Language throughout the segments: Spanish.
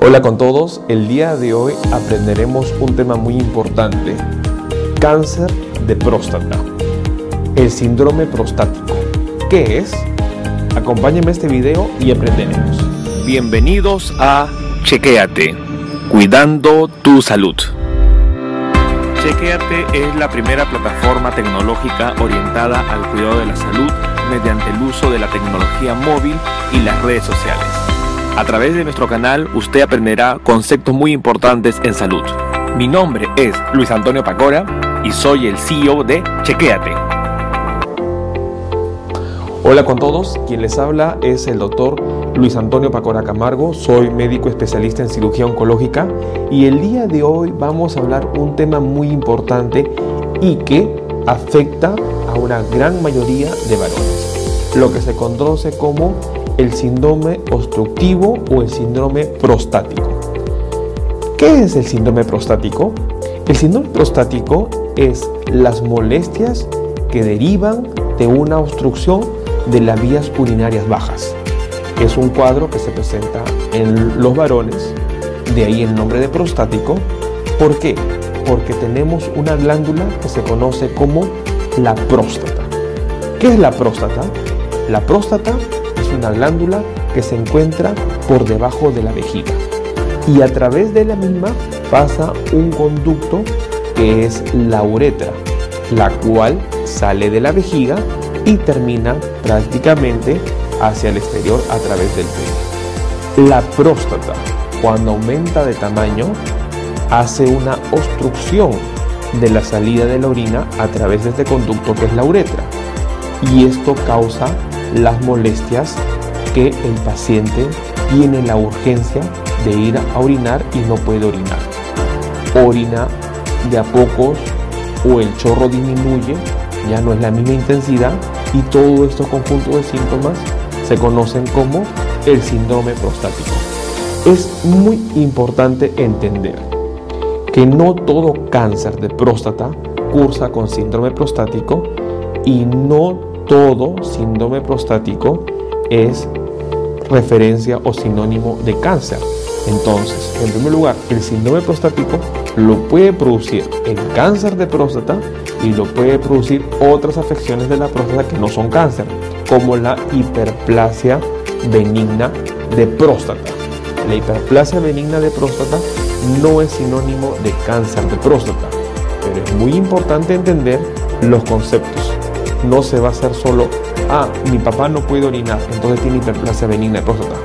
Hola con todos, el día de hoy aprenderemos un tema muy importante, cáncer de próstata, el síndrome prostático. ¿Qué es? Acompáñenme este video y aprenderemos. Bienvenidos a Chequéate, cuidando tu salud. Chequéate es la primera plataforma tecnológica orientada al cuidado de la salud mediante el uso de la tecnología móvil y las redes sociales. A través de nuestro canal usted aprenderá conceptos muy importantes en salud. Mi nombre es Luis Antonio Pacora y soy el CEO de Chequéate. Hola con todos, quien les habla es el doctor Luis Antonio Pacora Camargo, soy médico especialista en cirugía oncológica y el día de hoy vamos a hablar un tema muy importante y que afecta a una gran mayoría de varones, lo que se conoce como el síndrome obstructivo o el síndrome prostático. ¿Qué es el síndrome prostático? El síndrome prostático es las molestias que derivan de una obstrucción de las vías urinarias bajas. Es un cuadro que se presenta en los varones, de ahí el nombre de prostático. ¿Por qué? Porque tenemos una glándula que se conoce como la próstata. ¿Qué es la próstata? La próstata una glándula que se encuentra por debajo de la vejiga y a través de la misma pasa un conducto que es la uretra, la cual sale de la vejiga y termina prácticamente hacia el exterior a través del pene. La próstata, cuando aumenta de tamaño, hace una obstrucción de la salida de la orina a través de este conducto que es la uretra. Y esto causa las molestias que el paciente tiene la urgencia de ir a orinar y no puede orinar. Orina de a pocos o el chorro disminuye, ya no es la misma intensidad y todo estos conjunto de síntomas se conocen como el síndrome prostático. Es muy importante entender que no todo cáncer de próstata cursa con síndrome prostático y no todo síndrome prostático es referencia o sinónimo de cáncer. Entonces, en primer lugar, el síndrome prostático lo puede producir el cáncer de próstata y lo puede producir otras afecciones de la próstata que no son cáncer, como la hiperplasia benigna de próstata. La hiperplasia benigna de próstata no es sinónimo de cáncer de próstata, pero es muy importante entender los conceptos no se va a hacer solo, ah, mi papá no puede orinar, entonces tiene hiperplasia benigna de próstata.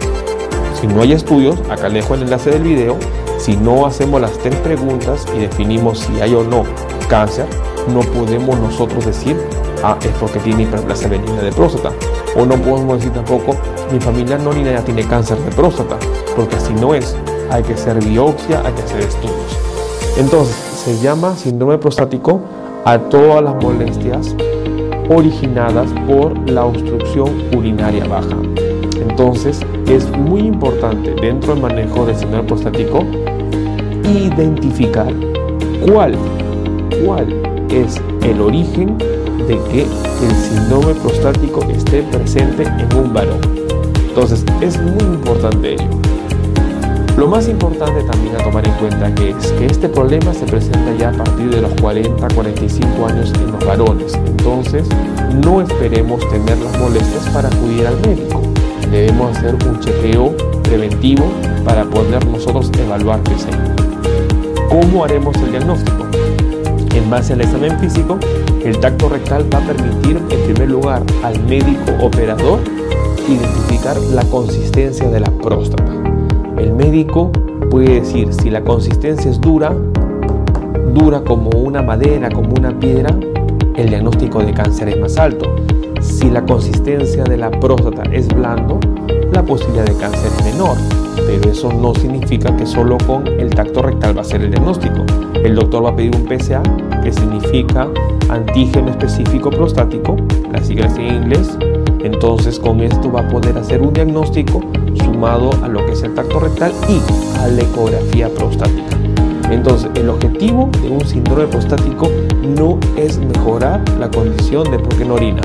Si no hay estudios, acá le dejo el enlace del video, si no hacemos las tres preguntas y definimos si hay o no cáncer, no podemos nosotros decir, ah, es porque tiene hiperplasia benigna de próstata. O no podemos decir tampoco, mi familia no ni ya tiene cáncer de próstata, porque así no es. Hay que hacer biopsia, hay que hacer estudios. Entonces, se llama síndrome prostático a todas las molestias originadas por la obstrucción urinaria baja. Entonces, es muy importante dentro del manejo del síndrome prostático identificar cuál, cuál es el origen de que el síndrome prostático esté presente en un varón. Entonces, es muy importante ello. Lo más importante también a tomar en cuenta que es que este problema se presenta ya a partir de los 40-45 años en los varones. Entonces, no esperemos tener las molestias para acudir al médico. Debemos hacer un chequeo preventivo para poder nosotros evaluar qué es ¿Cómo haremos el diagnóstico? En base al examen físico, el tacto rectal va a permitir en primer lugar al médico operador identificar la consistencia de la próstata. Médico puede decir si la consistencia es dura, dura como una madera, como una piedra, el diagnóstico de cáncer es más alto. Si la consistencia de la próstata es blando, la posibilidad de cáncer es menor. Pero eso no significa que solo con el tacto rectal va a ser el diagnóstico. El doctor va a pedir un PSA, que significa antígeno específico prostático, la sigla en inglés. Entonces con esto va a poder hacer un diagnóstico sumado a lo que es el tacto rectal y a la ecografía prostática. Entonces, el objetivo de un síndrome prostático no es mejorar la condición de por qué no orina,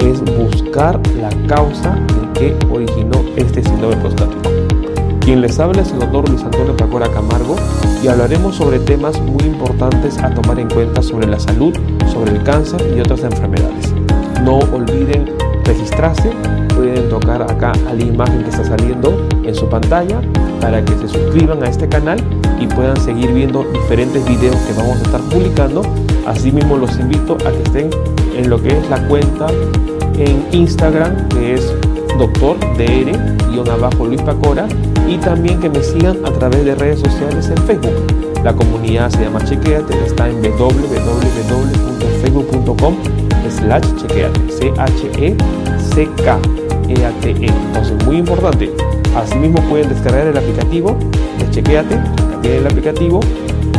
es buscar la causa de que originó este síndrome prostático. Quien les habla es el doctor Luis Antonio Pacora Camargo y hablaremos sobre temas muy importantes a tomar en cuenta sobre la salud, sobre el cáncer y otras enfermedades. No olviden registrarse, pueden tocar acá a la imagen que está saliendo en su pantalla para que se suscriban a este canal y puedan seguir viendo diferentes videos que vamos a estar publicando. Asimismo los invito a que estén en lo que es la cuenta en Instagram que es doctor abajo Luis Pacora y también que me sigan a través de redes sociales en Facebook. La comunidad se llama Chequeate, está en www.facebook.com slash chequeate, C-H-E-C-K-E-A-T-E. E. Entonces, muy importante. Asimismo pueden descargar el aplicativo de Chequeate, el aplicativo,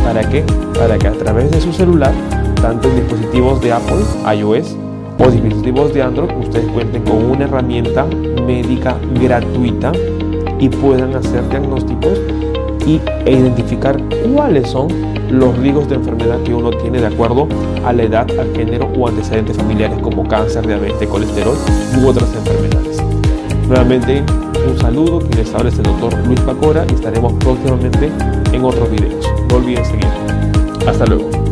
¿para qué? Para que a través de su celular, tanto en dispositivos de Apple, iOS, o dispositivos de Android, ustedes cuenten con una herramienta médica gratuita y puedan hacer diagnósticos e identificar cuáles son los riesgos de enfermedad que uno tiene de acuerdo a la edad, al género o antecedentes familiares como cáncer, diabetes, colesterol u otras enfermedades. Nuevamente, un saludo, quien les habla el doctor Luis Pacora y estaremos próximamente en otros videos. No olviden seguirnos. Hasta luego.